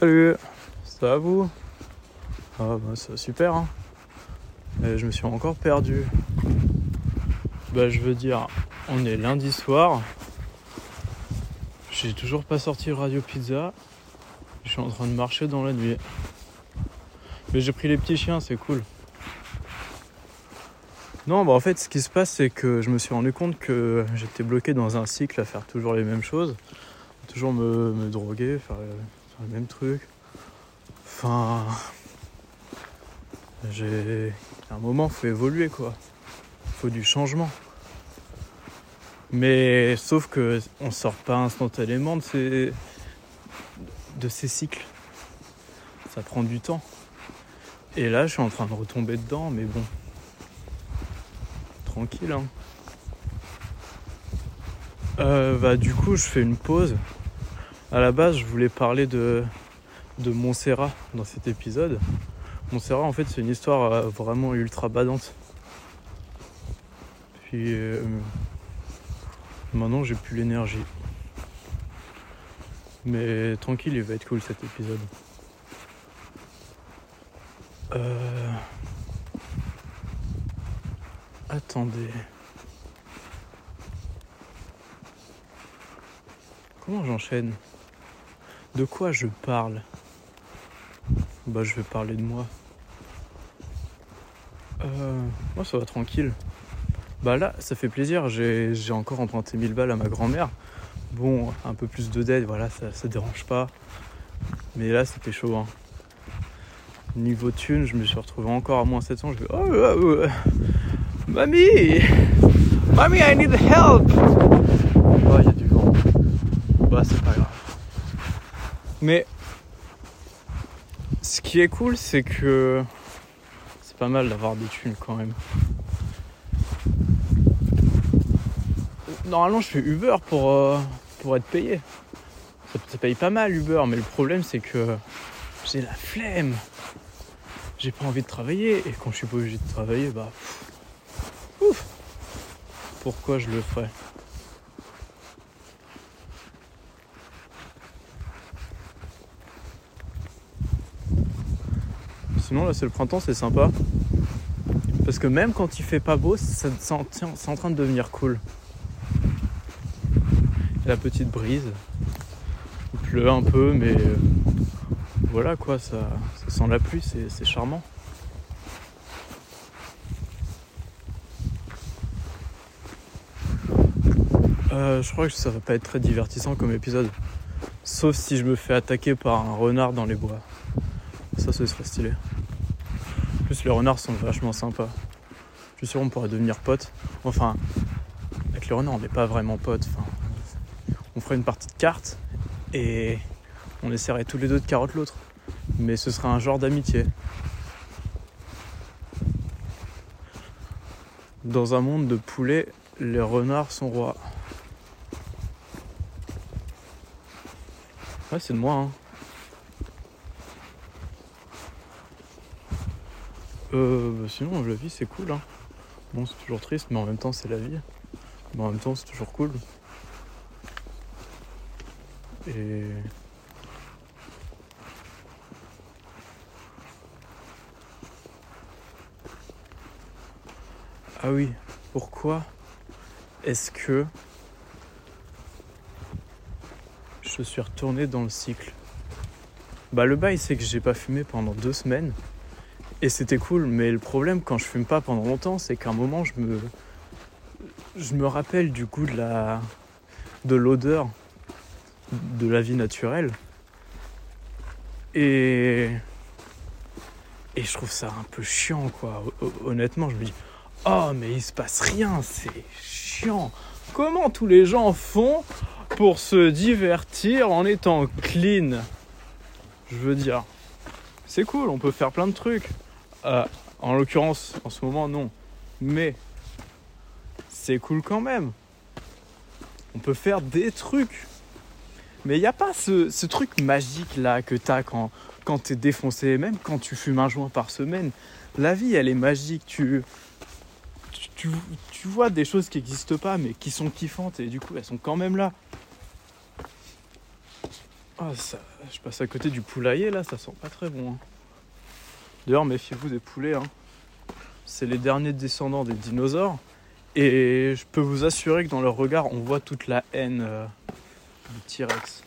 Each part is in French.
Salut, ça va vous? Ah bah ça super hein. Je me suis encore perdu. Bah je veux dire, on est lundi soir. J'ai toujours pas sorti Radio Pizza. Je suis en train de marcher dans la nuit. Mais j'ai pris les petits chiens, c'est cool. Non, bah en fait, ce qui se passe, c'est que je me suis rendu compte que j'étais bloqué dans un cycle à faire toujours les mêmes choses. Toujours me, me droguer, le même truc. Enfin. J'ai. À un moment, faut évoluer, quoi. Faut du changement. Mais sauf que on sort pas instantanément de ces, de ces cycles. Ça prend du temps. Et là, je suis en train de retomber dedans, mais bon. Tranquille, hein. Euh, bah, du coup, je fais une pause. À la base, je voulais parler de, de Montserrat dans cet épisode. Montserrat, en fait, c'est une histoire euh, vraiment ultra badante. Puis euh, maintenant, j'ai plus l'énergie. Mais tranquille, il va être cool cet épisode. Euh... Attendez. Comment j'enchaîne? De quoi je parle? Bah je vais parler de moi. Euh... Moi ça va tranquille. Bah là, ça fait plaisir, j'ai encore emprunté 1000 balles à ma grand-mère. Bon, un peu plus de dette, voilà, ça, ça dérange pas. Mais là, c'était chaud. Hein. Niveau thune, je me suis retrouvé encore à moins 700. Je vais, oh, oh, oh, Mamie Mamie, I need help Oh, il y a du vent. Bah, c'est pas grave. Mais ce qui est cool, c'est que c'est pas mal d'avoir des thunes quand même. Normalement, je fais Uber pour, euh, pour être payé. Ça, paye pas mal Uber, mais le problème, c'est que j'ai la flemme. J'ai pas envie de travailler, et quand je suis pas obligé de travailler, bah. Ouf Pourquoi je le ferais? Sinon, là, c'est le printemps, c'est sympa. Parce que même quand il fait pas beau, c'est en, train de devenir cool. La petite brise. Il pleut un peu, mais euh, voilà quoi, ça, sent la pluie, c'est c'est charmant. Euh, je crois que ça va pas être très divertissant comme épisode. Sauf si je me fais attaquer par un renard dans les bois. Ça, ce serait stylé. Plus, les renards sont vachement sympas. Je suis sûr qu'on pourrait devenir potes. Enfin, avec les renards, on n'est pas vraiment potes. Enfin, on ferait une partie de cartes et on essaierait tous les deux de carotte l'autre. Mais ce serait un genre d'amitié. Dans un monde de poulets, les renards sont rois. Ouais, c'est de moi, hein. Euh, bah sinon, la vie, c'est cool, hein. Bon, c'est toujours triste, mais en même temps, c'est la vie. Mais en même temps, c'est toujours cool. Et... Ah oui, pourquoi est-ce que je suis retourné dans le cycle? Bah le bail c'est que j'ai pas fumé pendant deux semaines et c'était cool, mais le problème quand je fume pas pendant longtemps, c'est qu'à un moment je me je me rappelle du goût de la de l'odeur de la vie naturelle et et je trouve ça un peu chiant quoi. Ho- Honnêtement, je me dis oh mais il se passe rien, c'est chiant. Comment tous les gens font pour se divertir en étant clean? Je veux dire, c'est cool, on peut faire plein de trucs. Euh, en l'occurrence, en ce moment, non. Mais c'est cool quand même. On peut faire des trucs. Mais il n'y a pas ce, truc magique là que t'as quand, quand t'es défoncé, même quand tu fumes un joint par semaine. La vie, elle est magique. Tu vois des choses qui n'existent pas, mais qui sont kiffantes et du coup, elles sont quand même là. Ah, ça, je passe à côté du poulailler là, ça sent pas très bon. hein. D'ailleurs, méfiez-vous des poulets. hein. C'est les derniers descendants des dinosaures. Et je peux vous assurer que dans leur regard, on voit toute la haine euh, du T-Rex.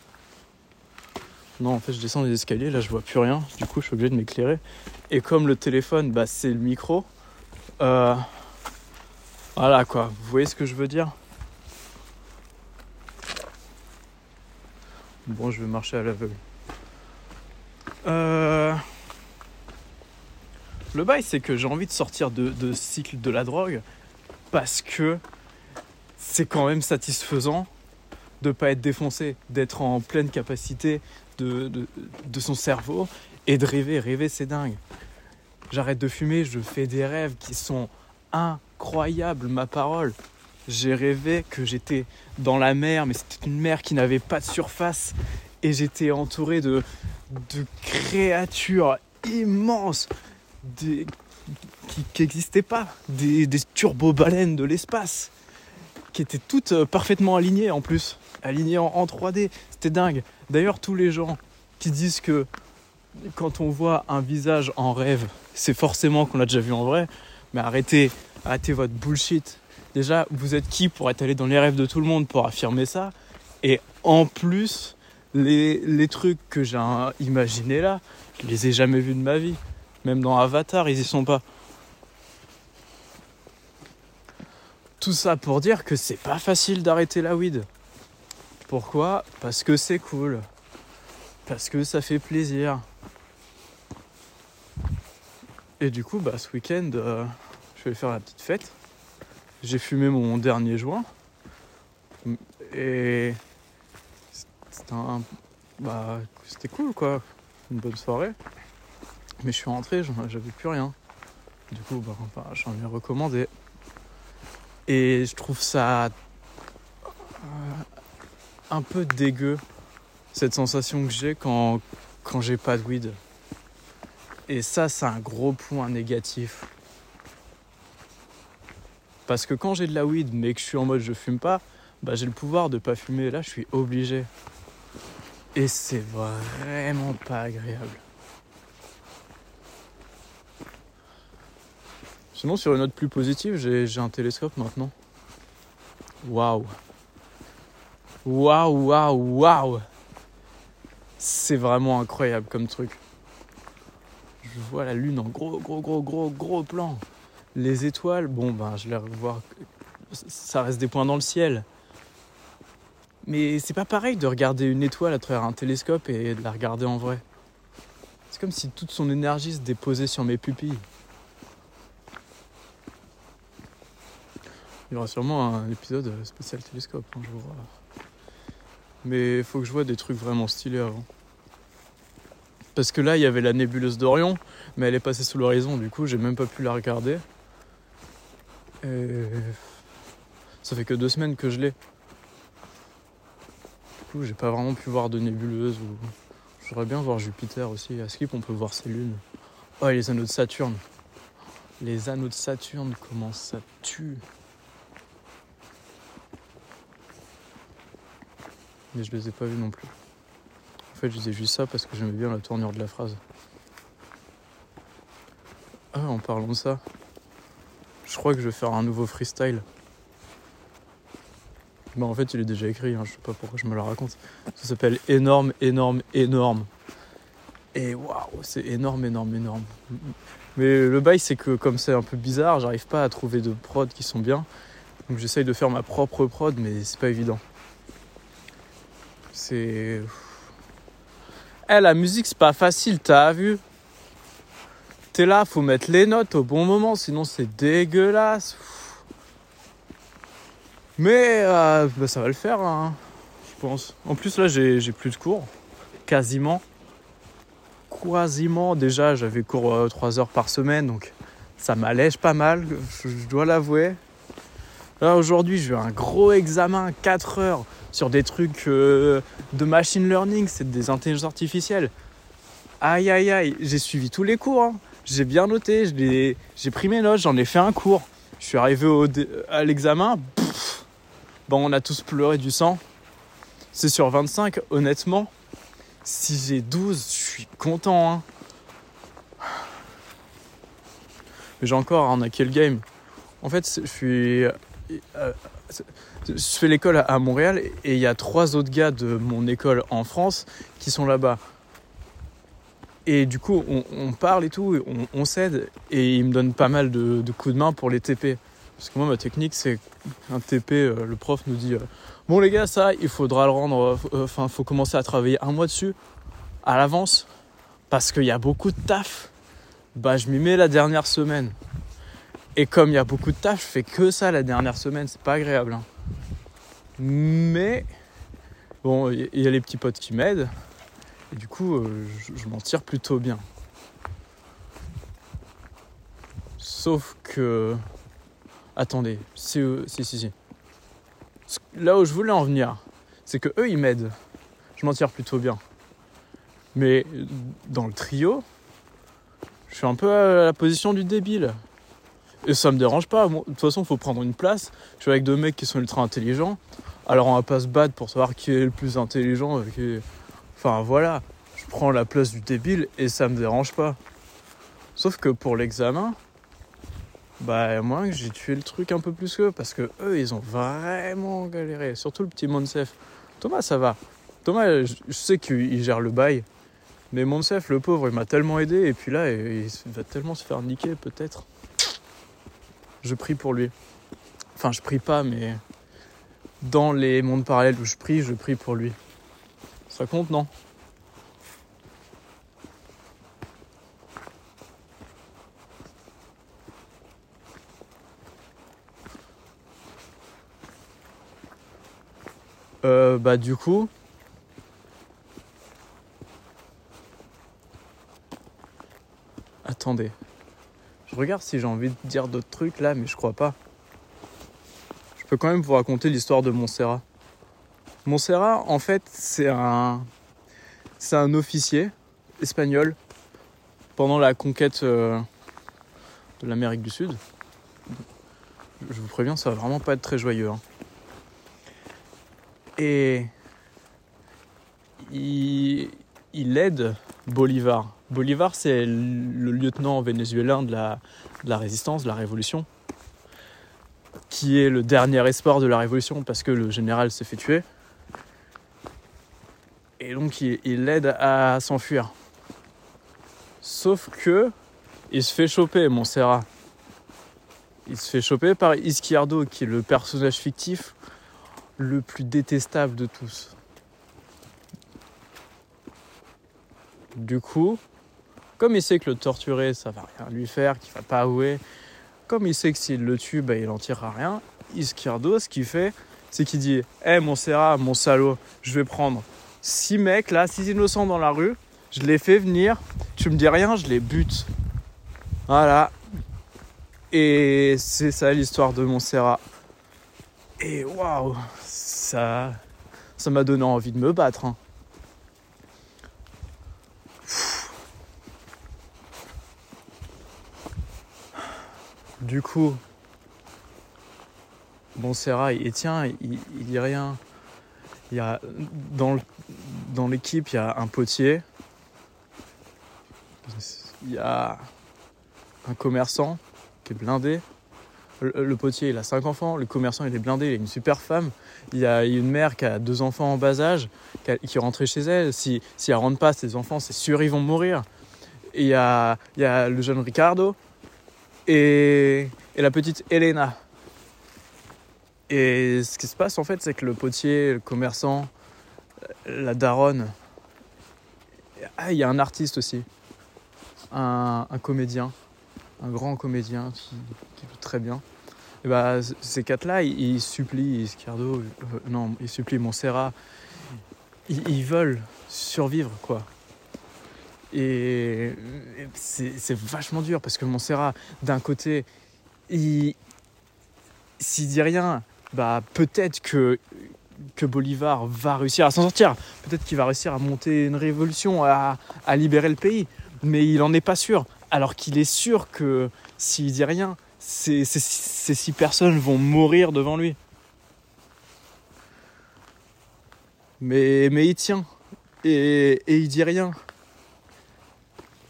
Non, en fait, je descends les escaliers, là, je vois plus rien. Du coup, je suis obligé de m'éclairer. Et comme le téléphone, bah, c'est le micro. euh, voilà quoi, vous voyez ce que je veux dire? Bon, je vais marcher à l'aveugle. Euh... Le bail, c'est que j'ai envie de sortir de, ce cycle de la drogue parce que c'est quand même satisfaisant de pas être défoncé, d'être en pleine capacité de son cerveau et de rêver. Rêver, c'est dingue. J'arrête de fumer, je fais des rêves qui sont incroyables, ma parole. J'ai rêvé que j'étais dans la mer, mais c'était une mer qui n'avait pas de surface. Et j'étais entouré de, de créatures immenses qui n'existaient pas. Des, des turbo-baleines de l'espace. Qui étaient toutes euh, parfaitement alignées en plus. Alignées en, en 3D. C'était dingue. D'ailleurs, tous les gens qui disent que quand on voit un visage en rêve, c'est forcément qu'on l'a déjà vu en vrai. Mais arrêtez, arrêtez votre bullshit. Déjà, vous êtes qui pour être allé dans les rêves de tout le monde pour affirmer ça? Et en plus, les, les trucs que j'ai euh, imaginés là, je les ai jamais vus de ma vie. Même dans Avatar, ils y sont pas. Tout ça pour dire que c'est pas facile d'arrêter la weed. Pourquoi? Parce que c'est cool. Parce que ça fait plaisir. Et du coup, bah, ce week-end, euh, je vais faire la petite fête. J'ai fumé mon dernier joint. Et c'était bah, c'était cool quoi. Une bonne soirée. Mais je suis rentré, j'avais plus rien. Du coup, bah, bah, j'en ai recommandé. Et je trouve ça euh, un peu dégueu, cette sensation que j'ai quand, quand j'ai pas de weed. Et ça, c'est un gros point négatif. Parce que quand j'ai de la weed, mais que je suis en mode je fume pas, bah j'ai le pouvoir de pas fumer. Là, je suis obligé. Et c'est vraiment pas agréable. Sinon, sur une note plus positive, j'ai un télescope maintenant. Waouh! Waouh, waouh, waouh! C'est vraiment incroyable comme truc. Je vois la lune en gros, gros, gros, gros, gros plan. Les étoiles, bon, ben, je les revois. Ça reste des points dans le ciel. Mais c'est pas pareil de regarder une étoile à travers un télescope et de la regarder en vrai. C'est comme si toute son énergie se déposait sur mes pupilles. Il y aura sûrement un épisode spécial télescope un jour. Mais il faut que je vois des trucs vraiment stylés avant. Parce que là, il y avait la nébuleuse d'Orion, mais elle est passée sous l'horizon, du coup, j'ai même pas pu la regarder. Et ça fait que deux semaines que je l'ai. Du coup, j'ai pas vraiment pu voir de nébuleuse. Ou... J'aimerais bien voir Jupiter aussi. À Skip, on peut voir ses lunes. Oh, et les anneaux de Saturne. Les anneaux de Saturne, comment ça tue. Mais je les ai pas vus non plus. En fait, je disais juste ça parce que j'aimais bien la tournure de la phrase. Ah, en parlant de ça, je crois que je vais faire un nouveau freestyle. Bah, en fait, il est déjà écrit, hein, je sais pas pourquoi je me le raconte. Ça s'appelle Énorme, énorme, énorme. Et waouh, c'est énorme, énorme, énorme. Mais le bail, c'est que comme c'est un peu bizarre, j'arrive pas à trouver de prod qui sont bien. Donc j'essaye de faire ma propre prod, mais c'est pas évident. C'est. Eh, la musique, c'est pas facile, t'as vu? T'es là, faut mettre les notes au bon moment, sinon c'est dégueulasse. Mais euh, bah, ça va le faire, hein, je pense. En plus, là, j'ai plus de cours. Quasiment. Quasiment. Déjà, j'avais cours euh, 3 heures par semaine, donc ça m'allège pas mal, je dois l'avouer. Là, aujourd'hui, j'ai eu un gros examen, 4 heures, sur des trucs euh, de machine learning, c'est des intelligences artificielles. Aïe, aïe, aïe, j'ai suivi tous les cours. hein. J'ai bien noté, j'ai pris mes notes, j'en ai fait un cours. Je suis arrivé au à l'examen, bon, on a tous pleuré du sang. C'est sur 25, honnêtement. Si j'ai 12, je suis content. Hein. Mais j'ai encore arnaqué le game. En fait, je suis. Euh, je fais l'école à Montréal et il y a trois autres gars de mon école en France qui sont là-bas. Et du coup, on, parle et tout, on, s'aide et ils me donnent pas mal de, coups de main pour les TP. Parce que moi, ma technique, c'est un TP, euh, le prof nous dit euh, Bon, les gars, ça, il faudra le rendre, enfin, faut commencer à travailler un mois dessus à l'avance parce qu'il y a beaucoup de taf. Bah, je m'y mets la dernière semaine. Et comme il y a beaucoup de tâches, je fais que ça la dernière semaine, c'est pas agréable. Hein. Mais bon, il y a les petits potes qui m'aident. Et du coup, euh, je, m'en tire plutôt bien. Sauf que. Attendez, si, si, si, si. Là où je voulais en venir, c'est que eux ils m'aident. Je m'en tire plutôt bien. Mais dans le trio, je suis un peu à la position du débile. Et ça me dérange pas. de toute façon, il faut prendre une place. Je suis avec deux mecs qui sont ultra intelligents. Alors on va pas se battre pour savoir qui est le plus intelligent. Enfin voilà, je prends la place du débile et ça me dérange pas. Sauf que pour l'examen, bah moi j'ai tué le truc un peu plus qu'eux parce que eux ils ont vraiment galéré. Surtout le petit Monsef. Thomas ça va. Thomas je, sais qu'il gère le bail. Mais Monsef le pauvre il m'a tellement aidé et puis là il va tellement se faire niquer peut-être je prie pour lui. Enfin, je prie pas, mais dans les mondes parallèles où je prie, je prie pour lui. Ça compte, non? Euh, Bah du coup... Attendez. Je regarde si j'ai envie de dire d'autres trucs là, mais je crois pas. Je peux quand même vous raconter l'histoire de Montserrat. Montserrat, en fait, c'est un, c'est un officier espagnol pendant la conquête euh, de l'Amérique du Sud. Je vous préviens, ça va vraiment pas être très joyeux. Hein. Et il, il aide Bolivar Bolivar, c'est le lieutenant vénézuélien de la, résistance, de la révolution, qui est le dernier espoir de la révolution parce que le général s'est fait tuer. Et donc il l'aide à s'enfuir. Sauf que il se fait choper, Montserrat. Il se fait choper par Izquierdo, qui est le personnage fictif le plus détestable de tous. Du coup, comme il sait que le torturer, ça va rien lui faire, qu'il va pas avouer, comme il sait que s'il le tue, bah, il en tirera rien, Izquierdo, ce qu'il fait, c'est qu'il dit Hé hey, mon Serra, mon salaud, je vais prendre six mecs là, six innocents dans la rue, je les fais venir, tu me dis rien, je les bute. Voilà. Et c'est ça l'histoire de Montserrat. Et waouh, ça ça m'a donné envie de me battre. Hein. Du coup, bon Serra, il tient, il, dit rien. Il y a, dans, dans l'équipe, il y a un potier, il y a un commerçant qui est blindé. Le, potier, il a cinq enfants. Le commerçant, il est blindé. Il a une super femme. Il y a une mère qui a deux enfants en bas âge, qui, est rentrée chez elle. Si, si elle rentre pas, ses enfants, c'est sûr, ils vont mourir. Et y a, il y a le jeune Ricardo et, la petite Elena. Et ce qui se passe en fait, c'est que le potier, le commerçant, la daronne, ah, il y a un artiste aussi, un, comédien, un grand comédien qui, joue très bien. Et bah, ces quatre-là, ils, supplient Iscardo, euh, non, ils supplient Montserrat, ils, ils veulent survivre quoi. Et c'est vachement dur parce que Montserrat, d'un côté, s'il dit rien, bah peut-être que, que Bolivar va réussir à s'en sortir. Peut-être qu'il va réussir à monter une révolution, à, libérer le pays. Mais il n'en est pas sûr. Alors qu'il est sûr que s'il dit rien, ces, six personnes vont mourir devant lui. Mais, mais il tient. Et il dit rien.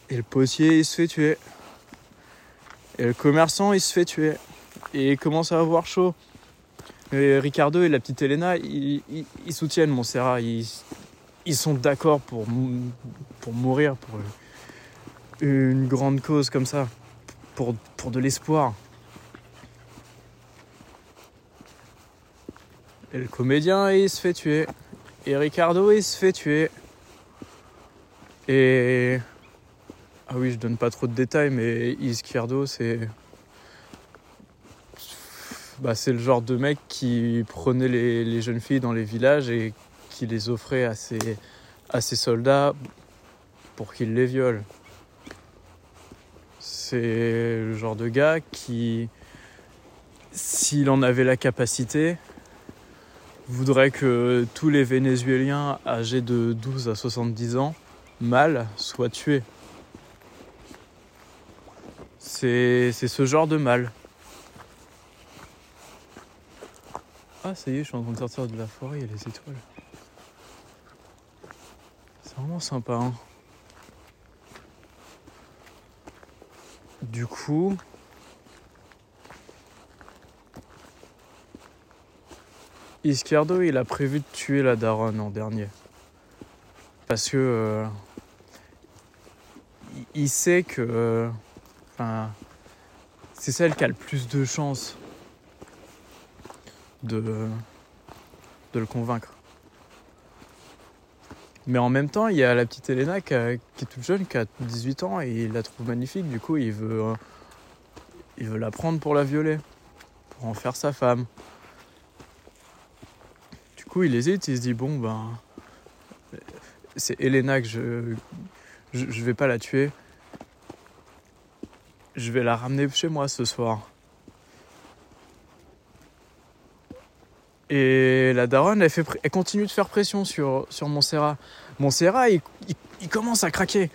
Et le potier, il se fait tuer. Et le commerçant, il se fait tuer. Et il commence à avoir chaud. Et Ricardo et la petite Elena, ils, ils, soutiennent Montserrat. Ils, sont d'accord pour mourir pour une grande cause comme ça. Pour, pour de l'espoir. Et le comédien, il se fait tuer. Et Ricardo, il se fait tuer. Et. Ah oui, je donne pas trop de détails, mais Izquierdo, c'est. Bah, c'est le genre de mec qui prenait les, les jeunes filles dans les villages et qui les offrait à ses, à ses soldats pour qu'ils les violent. C'est le genre de gars qui, s'il en avait la capacité, voudrait que tous les Vénézuéliens âgés de 12 à 70 ans, mâles, soient tués. C'est ce genre de mal. Ah, ça y est, je suis en train de sortir de la forêt, il y a les étoiles. C'est vraiment sympa. Hein. Du coup. Izquierdo, il a prévu de tuer la daronne en dernier. Parce que. euh, il- il sait que. euh, C'est celle qui a le plus de chances de, le convaincre. Mais en même temps, il y a la petite Elena qui, est toute jeune, qui a 18 ans, et il la trouve magnifique. Du coup, il veut, euh, il veut la prendre pour la violer, pour en faire sa femme. Du coup, il hésite, il se dit bon, ben. C'est Elena que je, je. Je vais pas la tuer. Je vais la ramener chez moi ce soir. Et la daronne, elle, continue de faire pression sur, sur Montserrat. Montserrat, il, commence à craquer.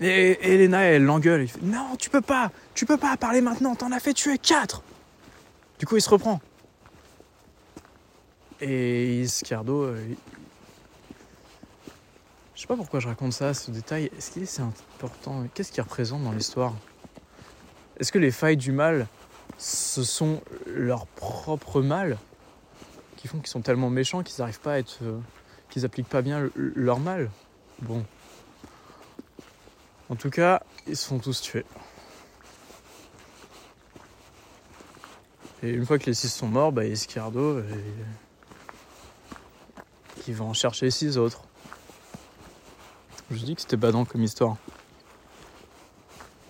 Et Elena, elle l'engueule. Non, tu peux pas, tu peux pas parler maintenant, t'en as fait tuer quatre. Du coup, il se reprend. Et il- je sais pas pourquoi je raconte ça, ce détail. Est-ce que c'est important? Qu'est-ce qu'il représente dans l'histoire? Est-ce que les failles du mal, ce sont leur propre mal qui font qu'ils sont tellement méchants qu'ils n'arrivent pas à être. euh, qu'ils appliquent pas bien le- leur mal? Bon. En tout cas, ils se font tous tués. Et une fois que les six sont morts, bah, Izquierdo, euh, il va en chercher six autres. Je dis que c'était badant comme histoire.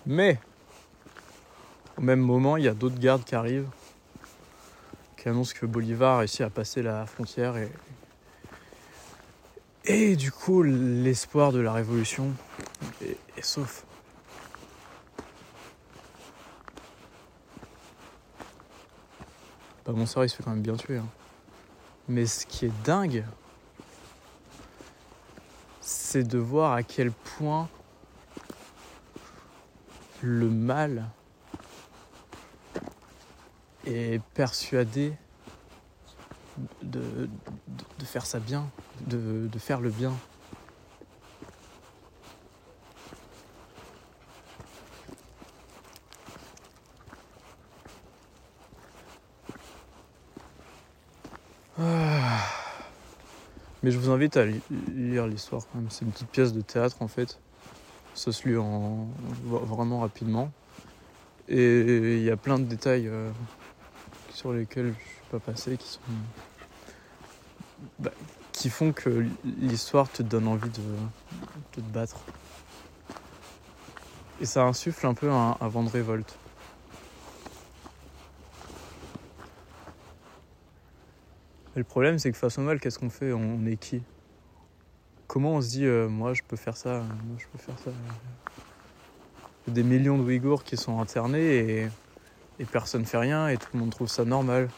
Mais, au même moment, il y a d'autres gardes qui arrivent, qui annoncent que Bolivar a réussi à passer la frontière et. Et du coup, l'espoir de la révolution est, sauf. Bah, Montserrat, il se fait quand même bien tuer. hein. Mais ce qui est dingue, c'est de voir à quel point le mal est persuadé de, faire ça bien, de faire le bien. Ah. À li- lire l'histoire quand même. C'est une petite pièce de théâtre en fait. Ça se lit vraiment rapidement. Et il y a plein de détails euh, sur lesquels je suis pas passé qui sont bah, qui font que l'histoire te donne envie de, te battre. Et ça insuffle un peu un, vent de révolte. Le problème, c'est que face au mal, qu'est-ce qu'on fait? On est qui? Comment on se dit, euh, moi je peux faire ça, moi je peux faire ça des millions de Ouïghours qui sont internés et, personne fait rien et tout le monde trouve ça normal.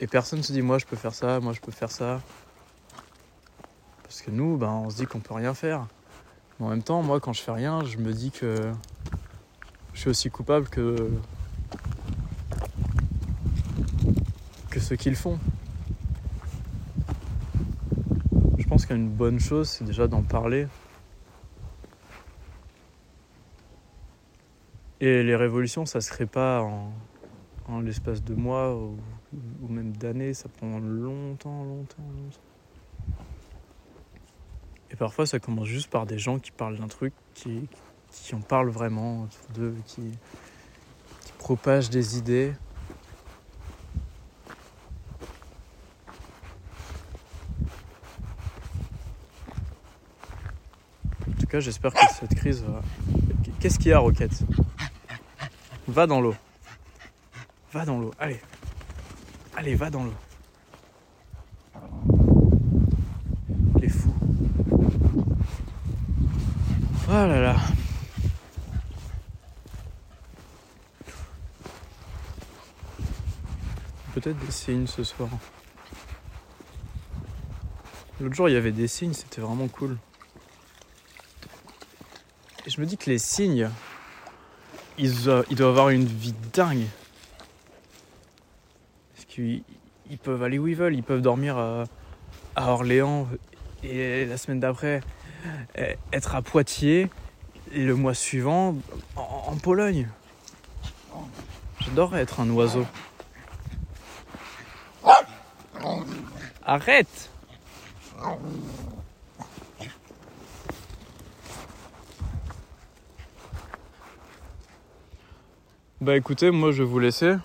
Et personne se dit, moi je peux faire ça, moi je peux faire ça. Parce que nous, ben, on se dit qu'on peut rien faire. Mais en même temps, moi quand je fais rien, je me dis que je suis aussi coupable que, que ceux qui le font. Je pense qu'une bonne chose, c'est déjà d'en parler. Et les révolutions, ça se crée pas en, l'espace de mois ou, même d'années, ça prend longtemps, longtemps, longtemps. Et parfois, ça commence juste par des gens qui parlent d'un truc, qui, en parlent vraiment qui propagent des idées. J'espère que cette crise va. Qu'est-ce qu'il y a, Roquette? Va dans l'eau. Va dans l'eau. Allez. Allez, va dans l'eau. Les fous. Oh là là. Peut-être des signes ce soir. L'autre jour, il y avait des signes, c'était vraiment cool. Je me dis que les ils, doivent- ils doivent avoir une vie dingue. Parce qu'ils ils peuvent aller où ils veulent, ils peuvent dormir à, Orléans et la semaine d'après eh, être à Poitiers et le mois suivant en, en Pologne. J'adorerais être un oiseau. Arrête Bah écoutez, moi je vais vous laisser.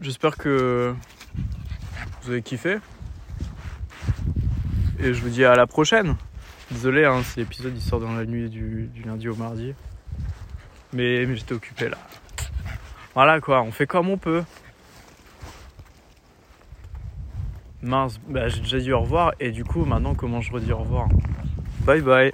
J'espère que vous avez kiffé. Et je vous dis à la prochaine. Désolé hein, si l'épisode il sort dans la nuit du, du lundi au mardi. Mais, mais j'étais occupé là. Voilà quoi, on fait comme on peut. Mince, bah, j'ai déjà dit au revoir et du coup maintenant comment je redis au revoir? Bye bye